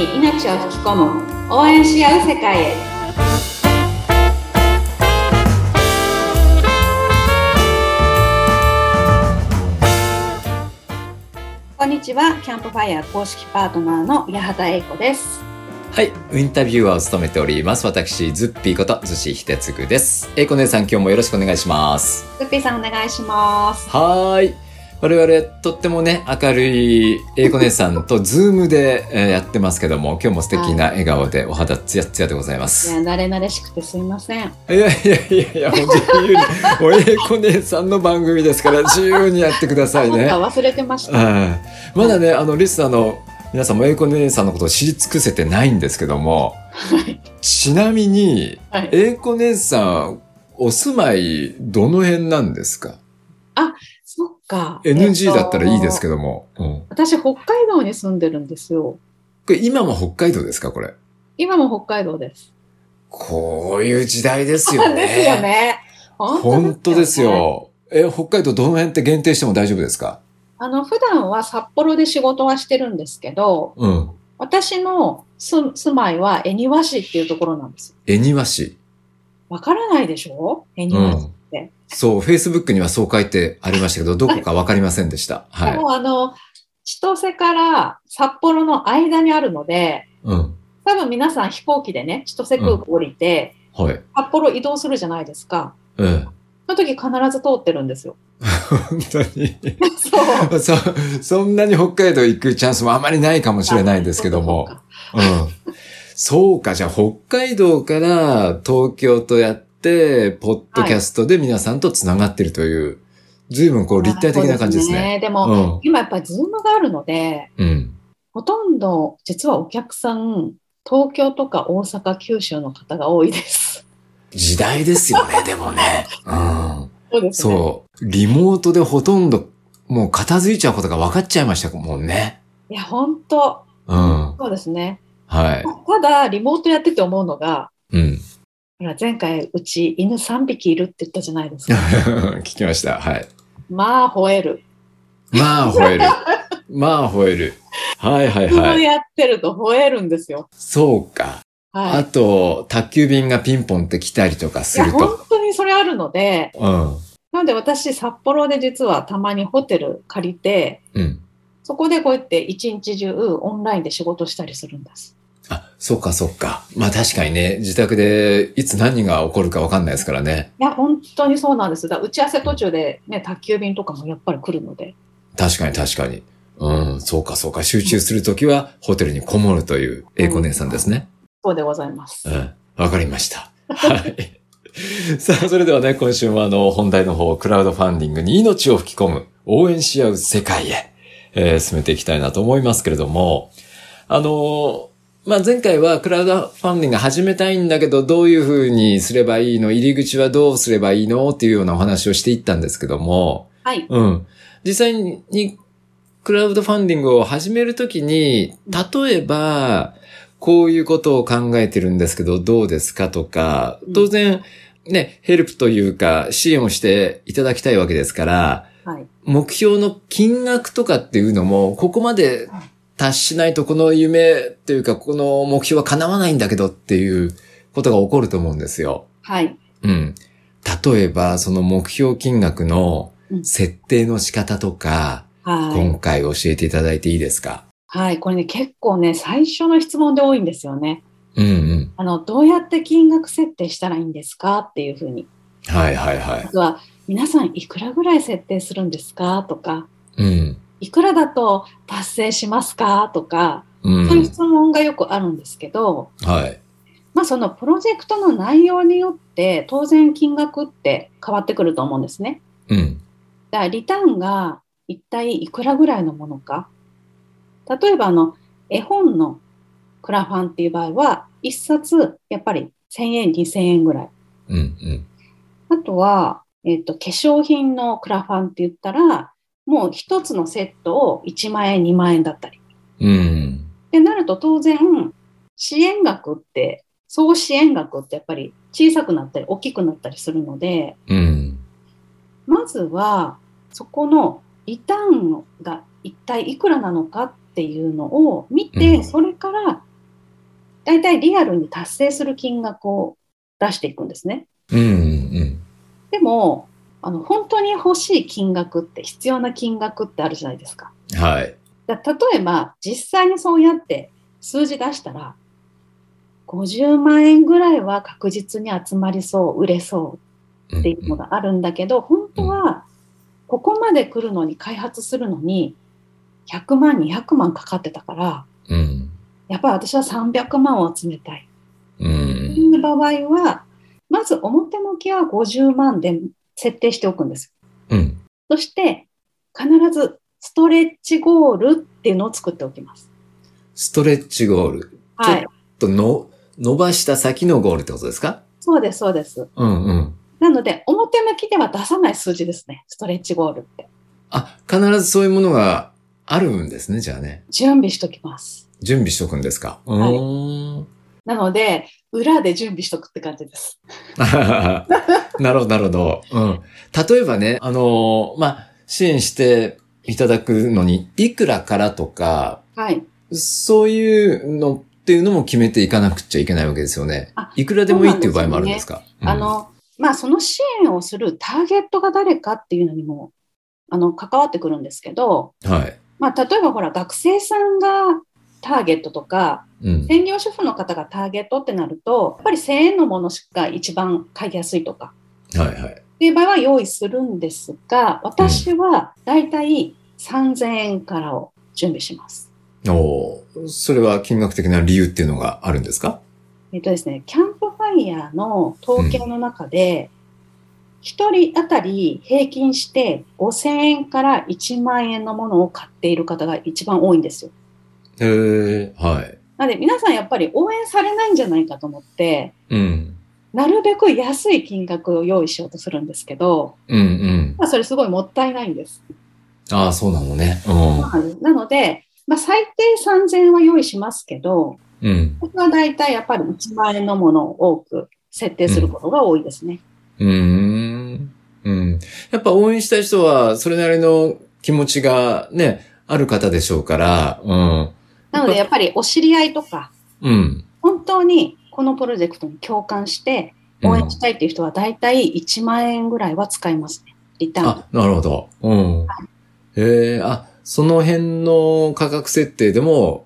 に命を吹き込む応援し合う世界へこんにちはキャンプファイヤー公式パートナーの八幡英子ですはい、インタビュアーを務めております。私、ズッピーこと、ズシヒテツグです。えいこ姉さん、今日もよろしくお願いします。ズッピーさんお願いしますはーい。我々、とってもね、明るいえいこ姉さんと、ズームでえーやってますけども、今日も素敵な笑顔で、お肌ツヤツヤでございまいす。や慣れ慣れしくてすいません。いやいやいやいや、もう自由に、もうえいこ姉さんの番組ですから、自由にやってくださいね。なんか忘れてました。はい。まだね、あの、リスナーの皆さんもえいこ姉さんのことを知り尽くせてないんですけども、ちなみに、はい。えいこ姉さん、お住まい、どの辺なんですか？か ?NG だったらいいですけど、ども。うん、私北海道に住んでるんですよこれ今も北海道ですか？これ。今も北海道ですこういう時代ですよね。ですよね本当ですよ。え、北海道どの辺って限定しても大丈夫ですか？あの、普段は札幌で仕事はしてるんですけど、うん。私の住住まいは恵庭市っていうところなんです。恵庭市。わからないでしょ？恵う庭市っんて。。そう、Facebook にはそう書いてありましたけど、どこかわかりませんでした。はい。でもあの、千歳から札幌の間にあるので、うん。多分皆さん飛行機でね、千歳空港降りて、はい。札幌移動するじゃないですか。うん。その時必ず通ってるんですよ。本当に。そう。そ、そんなに北海道行くチャンスもあまりないかもしれないんですけども。うん。そうか、じゃあ北海道から東京とやって、ポッドキャストで皆さんと繋がってるという、随分こう立体的な感じですね。でも、今やっぱりズームがあるので、うん。うん。ほとんど実はお客さん、東京とか大阪、九州の方が多いです。時代ですよね、でもね。うん。そうですね。そう。リモートでほとんど、もう片付いちゃうことが分かっちゃいましたもんね。いや、本当うん。そうですね。はい。ただ、リモートやってて思うのが、うん。ほら前回うち犬3匹いるって言ったじゃないですか。聞きました。はい。まあ、吠える。まあ、吠える。まあ、吠える。はいはいそうはい。やってると吠えるんですよ。そうか。はい。あと、宅急便がピンポンって来たりとかいや、すると。本当にそれあるので、うん。なので私、札幌で実はたまにホテル借りて、うん。そこでこうやって一日中オンラインで仕事したりするんです。あ、そうかそうか。まあ確かにね、自宅でいつ何が起こるか分かんないですからね。いや、本当にそうなんです。だ打ち合わせ途中でね、宅急便とかもやっぱり来るので。確かに確かに。うん、そうかそうか。集中するときはホテルにこもるという英子姉さんですね。そうでございます。うん、わかりました。はい。さあ、それではね、今週もあの、本題の方、クラウドファンディングに命を吹き込む、応援し合う世界へ、えー進めていきたいなと思いますけれども、あのーまあ、前回はクラウドファンディング始めたいんだけど、どういうふうにすればいいの入り口はどうすればいいのっていうようなお話をしていったんですけども、はい。うん。実際に、クラウドファンディングを始めるときに、例えば、こういうことを考えてるんですけど、どうですかとか、当然、ね、ヘルプというか、支援をしていただきたいわけですから、はい。目標の金額とかっていうのも、ここまで達しないとこの夢というか、この目標は叶わないんだけどっていうことが起こると思うんですよ。はい。うん。例えば、その目標金額のうん設定の仕方とか、はい。今回教えていただいていいですか？はい。これね、結構ね、最初の質問で多いんですよね。うんうん。あの、どうやって金額設定したらいいんですかっていうふうに。はいはいはい。あとは、皆さんいくらぐらい設定するんですかとか、うん。いくらだと達成しますか？とか、う。そういうん質問がよくあるんですけど、はい。まあそのプロジェクトの内容によって当然金額って変わってくると思うんですね。うん。だからリターンが一体いくらぐらいのものか。例えばあの絵本のクラファンっていう場合は一冊やっぱり1000円、2000円ぐらい。うんうん。あとは、えっと、化粧品のクラファンって言ったらもう一つのセットを1万円、2万円だったり。うん。ってなると当然支援額って総支援額ってやっぱり小さくなったり大きくなったりするのでうん。まずはそこのリターンが一体いくらなのかっていうのを見て、うんそれからだいたいリアルに達成する金額を出していくんですね。うんうんでも、あの、本当に欲しい金額って必要な金額ってあるじゃないですか。うん。はい。だ例えば、実際にそうやって数字出したら、50万円ぐらいは確実に集まりそう、売れそうっていうのがあるんだけど、本当は、ここまで来るのに開発するのに、100万、200万かかってたから、うん。やっぱり私は300万を集めたい。う。というん場合は、まず表向きは50万で設定しておくんです。うん。そして、必ずストレッチゴールっていうのを作っておきます。ストレッチゴール。はい。との、伸ばした先のゴールってことですか？そうです、そうです。うんうん。なので、表向きでは出さない数字ですね。ストレッチゴールって。あ、必ずそういうものがあるんですね、じゃあね。準備しときます。準備しとくんですか？うはい。なので、裏で準備しとくって感じです。なるほど、なるほど。うん。例えばね、あのーまあ、支援していただくのに、いくらからとか、はい。そういうのっていうのも決めていかなくちゃいけないわけですよねあ。いくらでもいいっていう場合もあるんですか？あ、の、まあ、その支援をするターゲットが誰かっていうのにも、あの、関わってくるんですけど、うんはい。まあ、例えばほら、学生さんがターゲットとか、うん。専業主婦の方がターゲットってなると、やっぱり1000円のものしか一番買いやすいとか、はいはい。っていう場合は用意するんですが、私はだいたい3000円からを準備します。おーそれは金額的な理由っていうのがあるんですか？えっとですね、キャンプファイヤーの統計の中で、一人当たり平均して5000円から1万円のものを買っている方が一番多いんですよ。へえ、はい。なので皆さんやっぱり応援されないんじゃないかと思って、うん。なるべく安い金額を用意しようとするんですけど、うんうん。まあ、それすごいもったいないんです。ああ、そうなのね。まあなので、まあ、最低3000円は用意しますけど、うん。うん。僕は大体やっぱり1万円のものを多く設定することが多いですね。うーん。うん。やっぱ応援したい人は、それなりの気持ちがね、ある方でしょうから、うん。なのでやっぱりお知り合いとか、うん。本当にこのプロジェクトに共感して応援したいっていう人は大体1万円ぐらいは使いますね。リターン。あ、なるほど。うん。へえ、あ、その辺の価格設定でも、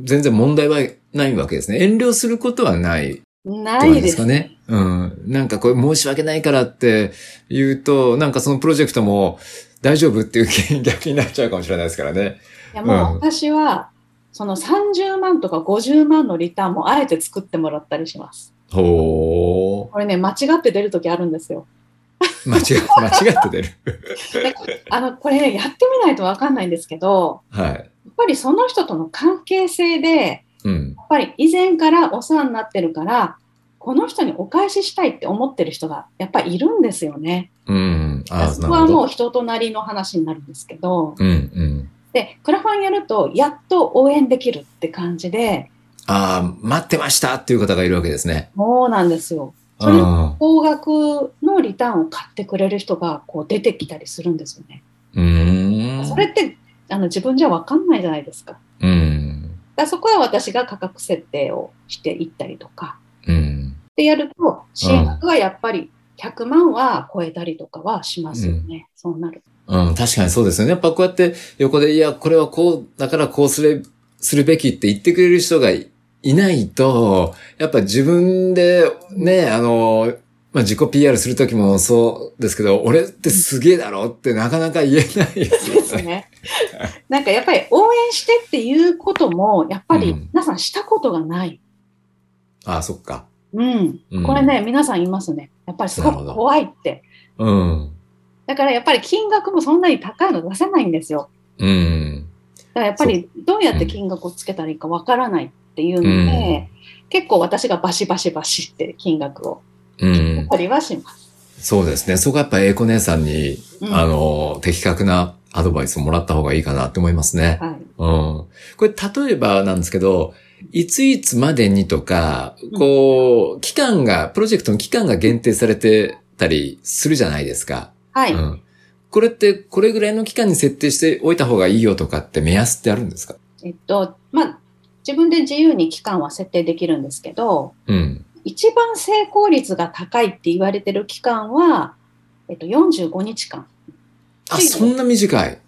全然問題はないわけですね。遠慮することはないないですすかね。うん。なんかこれ申し訳ないからって言うと、なんかそのプロジェクトも大丈夫っていう気 逆になっちゃうかもしれないですからね。いやもううん私は、その30万とか50万のリターンもあえて作ってもらったりします。ほこれね、間違って出るときあるんですよ。ー。間違って、間違って出る。あの、これね、やってみないとわかんないんですけど、はい。やっぱりその人との関係性で、うん。やっぱり以前からお世話になってるから、この人にお返ししたいって思ってる人がやっぱりいるんですよね。うん。あそこはもう。人となりの話になるんですけど、うん、うん。で、クラファンやるとやっと応援できるって感じで、ああ、待ってましたっていう方がいるわけですね。そうなんですよ。うそれん。高額のリターンを買ってくれる人がこう出てきたりするんですよね。うーん。それってあの自分じゃわかんないじゃないですか。うん。らそこは私が価格設定をしていったりとか、うん。でやると、支援額はやっぱり100万は超えたりとかはしますよね。そうなる。うん、確かにそうですよね。やっぱこうやって横で、いや、これはこう、だからこうすれ、するべきって言ってくれる人がいいないと、やっぱ自分でね、あの、まあ、自己 PR するときもそうですけど、俺ってすげえだろってなかなか言えないですよね。ですね。なんかやっぱり応援してっていうことも、やっぱりうん皆さんしたことがない。ああ、そっか。うん。うんこれね、皆さん言いますね。やっぱりすごく怖いって。うん。だからやっぱり金額もそんなに高いの出せないんですよ。うん。だからやっぱりどうやって金額をつけたらいいかわからないっていうので、うん結構私がバシバシバシって金額をうん。取りはします。そうですね。そこはやっぱ英子姉さんに、うんあの、的確なアドバイスをもらった方がいいかなって思いますね。はい。うん。これ、例えばなんですけど、いついつまでにとか、こう、期間が、プロジェクトの期間が限定されてたりするじゃないですか。はい。うん。これって、これぐらいの期間に設定しておいた方がいいよとかって目安ってあるんですか？えっと、まあ、自分で自由に期間は設定できるんですけど、うん。一番成功率が高いって言われてる期間は、えっと、45日間。あ、そんな短い？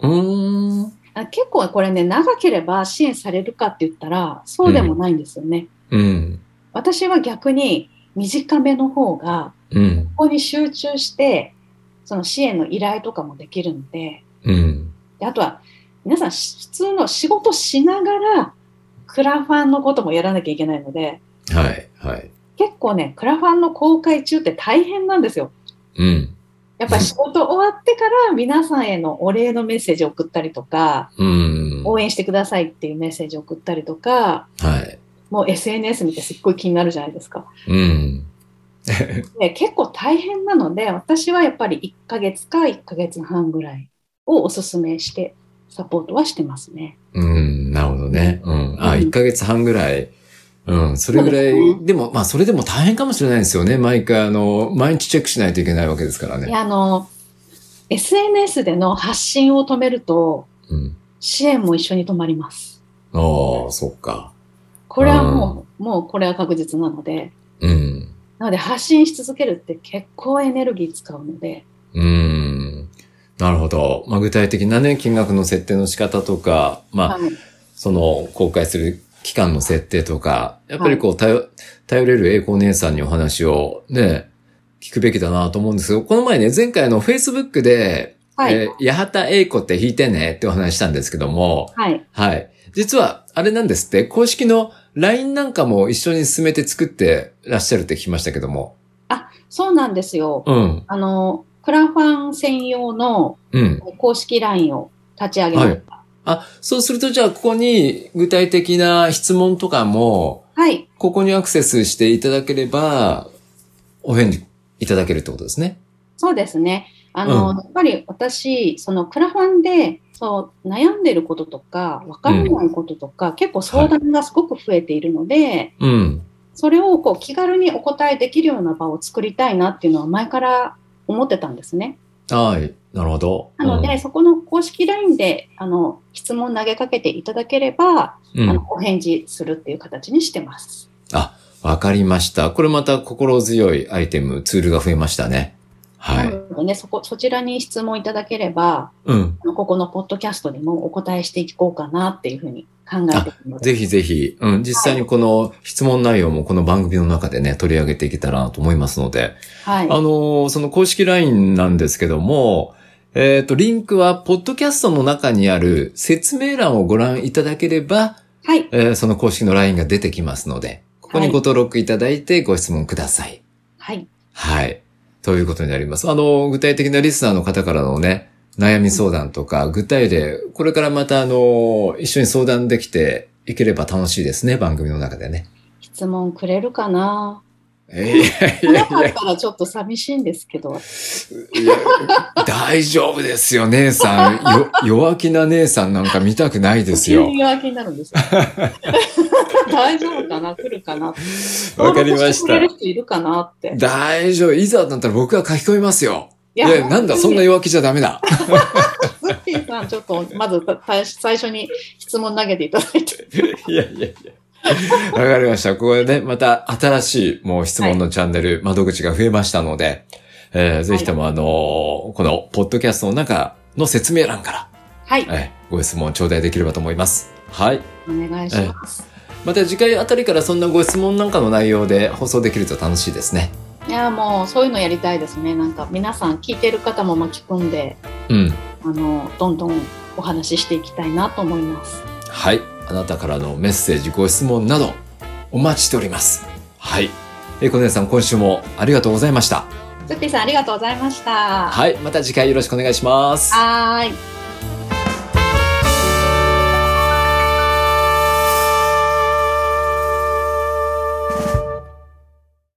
うーん。あ結構これね、長ければ支援されるかって言ったら、そうでもないんですよね。うん。私は逆に短めの方が、うん。ここに集中して、その支援の依頼とかもできるので、うん。であとは、皆さんし普通の仕事しながら、クラファンのこともやらなきゃいけないので、はい。はい。結構ね、クラファンの公開中って大変なんですよ。うん。やっぱり仕事終わってから皆さんへのお礼のメッセージを送ったりとか、うん。応援してくださいっていうメッセージを送ったりとか、はい。もう SNS 見てすっごい気になるじゃないですか。うん。で結構大変なので、私はやっぱり1ヶ月か1ヶ月半ぐらいをおすすめして、サポートはしてますね。うん。なるほどね。うん。あ、うん1ヶ月半ぐらい。うん。それぐらい、ですねでも、まあ、それでも大変かもしれないですよね。毎回、あの、毎日チェックしないといけないわけですからね。いや、あの、SNS での発信を止めると、うん。支援も一緒に止まります。ああ、そっか。これはもう、もうこれは確実なので、うん。なので発信し続けるって結構エネルギー使うので、うん。なるほど。まあ、具体的なね、金額の設定の仕方とか、まあ、はいその、公開する期間の設定とか、やっぱりこう、頼、頼れる栄光姉さんにお話をね、聞くべきだなと思うんですけど、この前ね、前回あの、Facebook で、はい、えー八幡栄子って弾いてねってお話したんですけども、はい。はい。実は、あれなんですって、公式の LINE なんかも一緒に進めて作ってらっしゃるって聞きましたけども。そうなんですよ。うん。あの、クラファン専用のうん。公式 LINE を立ち上げました。あ、そうするとじゃあここに具体的な質問とかも、はい。ここにアクセスしていただければ、お返事いただけるってことですね。そうですね。あの、うんやっぱり私、そのクラファンで、そう、悩んでることとか、わからないこととか、結構相談がすごく増えているので、うん。それをこう気軽にお答えできるような場を作りたいなっていうのは前から思ってたんですね。はい。なるほど。なので、そこの公式 LINE で、あの、質問投げかけていただければ、うん。うんあの、お返事するっていう形にしてます。あ、わかりました。これまた心強いアイテム、ツールが増えましたね。は。ないね、そこ、そちらに質問いただければ、うん。ここのポッドキャストでもお答えしていこうかなっていうふうに考えているので。ぜひぜひ、うん、実際にこの質問内容もこの番組の中でね、取り上げていけたらなと思いますので、はい。あのーその公式 LINE なんですけども、えっ、と、リンクは、ポッドキャストの中にある説明欄をご覧いただければ、はい。えーその公式の LINE が出てきますので、ここにご登録いただいてご質問ください。はい。はい。ということになります。あの、具体的なリスナーの方からのね、悩み相談とか、具体例、これからまたあの、一緒に相談できていければ楽しいですね、番組の中でね。質問くれるかな？え いやいやいやなかったらちょっと寂しいんですけど。大丈夫ですよ、姉さん。よ弱気な姉さんなんか見たくないですよ。弱気になるんですよ。大丈夫かな？来るかな？わかりました。人いるかなって。大丈夫。いざだったら僕が書き込みますよ。いいや、なんだ、そんな弱気じゃダメだ。スッピーさん、ちょっと、まずた最初に質問投げていただいて。いやいやいや。わかりました。ここでね、また新しいもう質問のチャンネル、窓口が増えましたので、えーぜひともあのーこのポッドキャストの中の説明欄から、はい。えーご質問頂戴できればと思います。はい。お願いします。また次回あたりからそんなご質問なんかの内容で放送できると楽しいですね。いや、もう、そういうのやりたいですね。なんか、皆さん聞いてる方も巻き込んで、うん。あの、どんどんお話ししていきたいなと思います。はい。あなたからのメッセージ、ご質問など、お待ちしております。はい。えいこ姉さん、今週もありがとうございました。スッピーさん、ありがとうございました。はい。また次回よろしくお願いします。はーい。